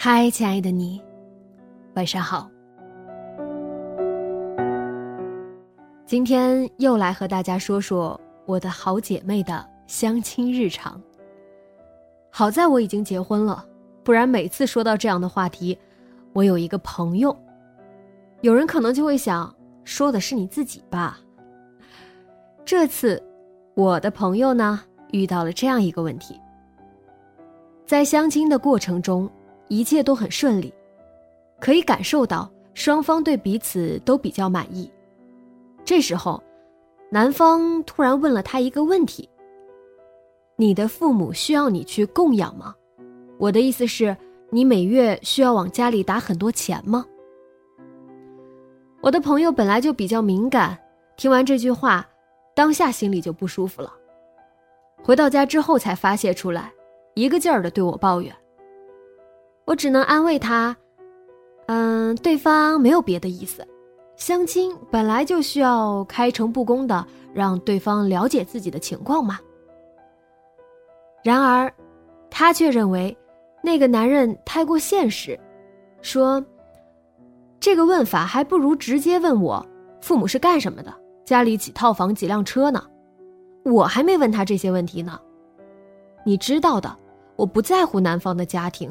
嗨，亲爱的你，晚上好。今天又来和大家说说我的好姐妹的相亲日常。好在我已经结婚了，不然每次说到这样的话题，我有一个朋友，有人可能就会想，说的是你自己吧。这次，我的朋友呢遇到了这样一个问题，在相亲的过程中。一切都很顺利，可以感受到双方对彼此都比较满意。这时候，男方突然问了他一个问题：“你的父母需要你去供养吗？我的意思是，你每月需要往家里打很多钱吗？”我的朋友本来就比较敏感，听完这句话，当下心里就不舒服了。回到家之后才发泄出来，一个劲儿的对我抱怨。我只能安慰他，嗯，对方没有别的意思，相亲本来就需要开诚布公的让对方了解自己的情况嘛。然而，他却认为那个男人太过现实，说这个问法还不如直接问我父母是干什么的，家里几套房几辆车呢，我还没问他这些问题呢。你知道的，我不在乎男方的家庭。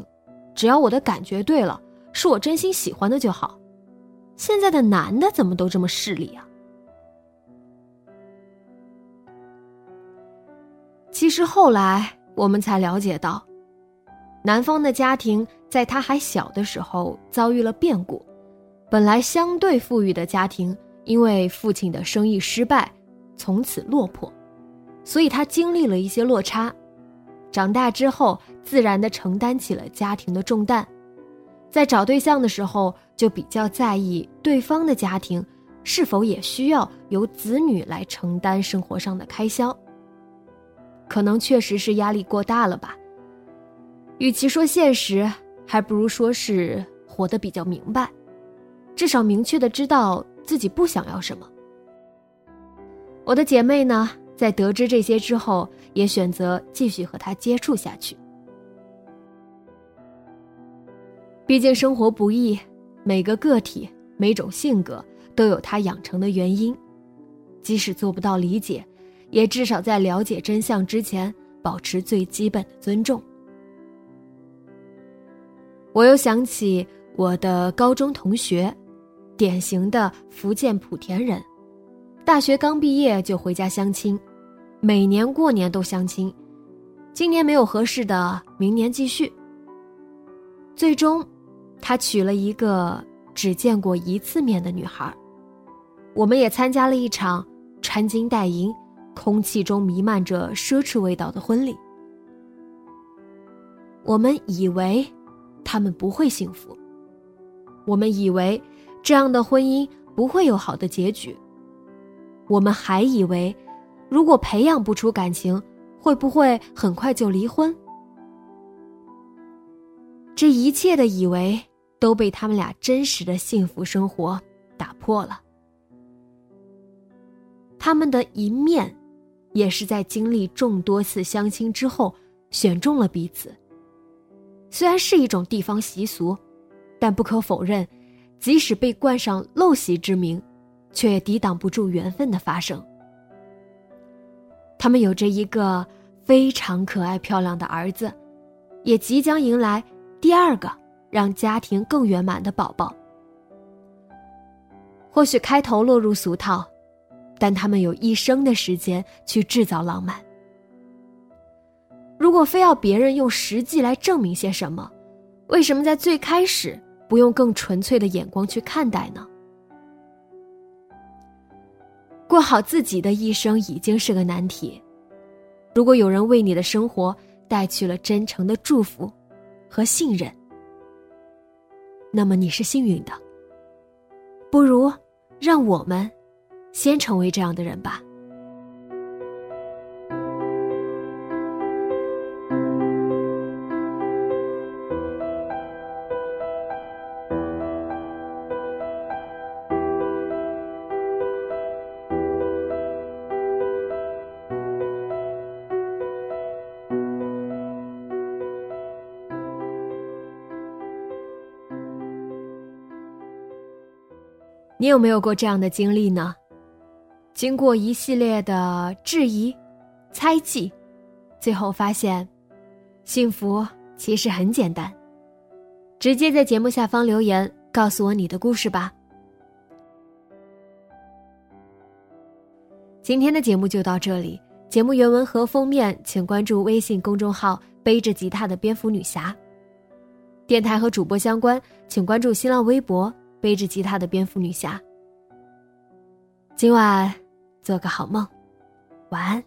只要我的感觉对了，是我真心喜欢的就好。现在的男的怎么都这么势利啊？其实后来我们才了解到，男方的家庭在他还小的时候遭遇了变故，本来相对富裕的家庭，因为父亲的生意失败，从此落魄，所以他经历了一些落差。长大之后，自然的承担起了家庭的重担，在找对象的时候，就比较在意对方的家庭是否也需要由子女来承担生活上的开销。可能确实是压力过大了吧。与其说现实，还不如说是活得比较明白，至少明确的知道自己不想要什么。我的姐妹呢？在得知这些之后，也选择继续和他接触下去。毕竟生活不易，每个个体、每种性格都有他养成的原因。即使做不到理解，也至少在了解真相之前，保持最基本的尊重。我又想起我的高中同学，典型的福建莆田人，大学刚毕业就回家相亲。每年过年都相亲，今年没有合适的，明年继续。最终，他娶了一个只见过一次面的女孩。我们也参加了一场穿金戴银、空气中弥漫着奢侈味道的婚礼。我们以为他们不会幸福，我们以为这样的婚姻不会有好的结局，我们还以为。如果培养不出感情，会不会很快就离婚？这一切的以为都被他们俩真实的幸福生活打破了。他们的一面，也是在经历众多次相亲之后选中了彼此。虽然是一种地方习俗，但不可否认，即使被冠上陋习之名，却也抵挡不住缘分的发生。他们有着一个非常可爱漂亮的儿子，也即将迎来第二个让家庭更圆满的宝宝。或许开头落入俗套，但他们有一生的时间去制造浪漫。如果非要别人用实际来证明些什么，为什么在最开始不用更纯粹的眼光去看待呢？过好自己的一生已经是个难题，如果有人为你的生活带去了真诚的祝福和信任，那么你是幸运的。不如，让我们先成为这样的人吧。你有没有过这样的经历呢？经过一系列的质疑、猜忌，最后发现，幸福其实很简单。直接在节目下方留言，告诉我你的故事吧。今天的节目就到这里，节目原文和封面请关注微信公众号“背着吉他的蝙蝠女侠”。电台和主播相关，请关注新浪微博。背着吉他的蝙蝠女侠，今晚做个好梦，晚安。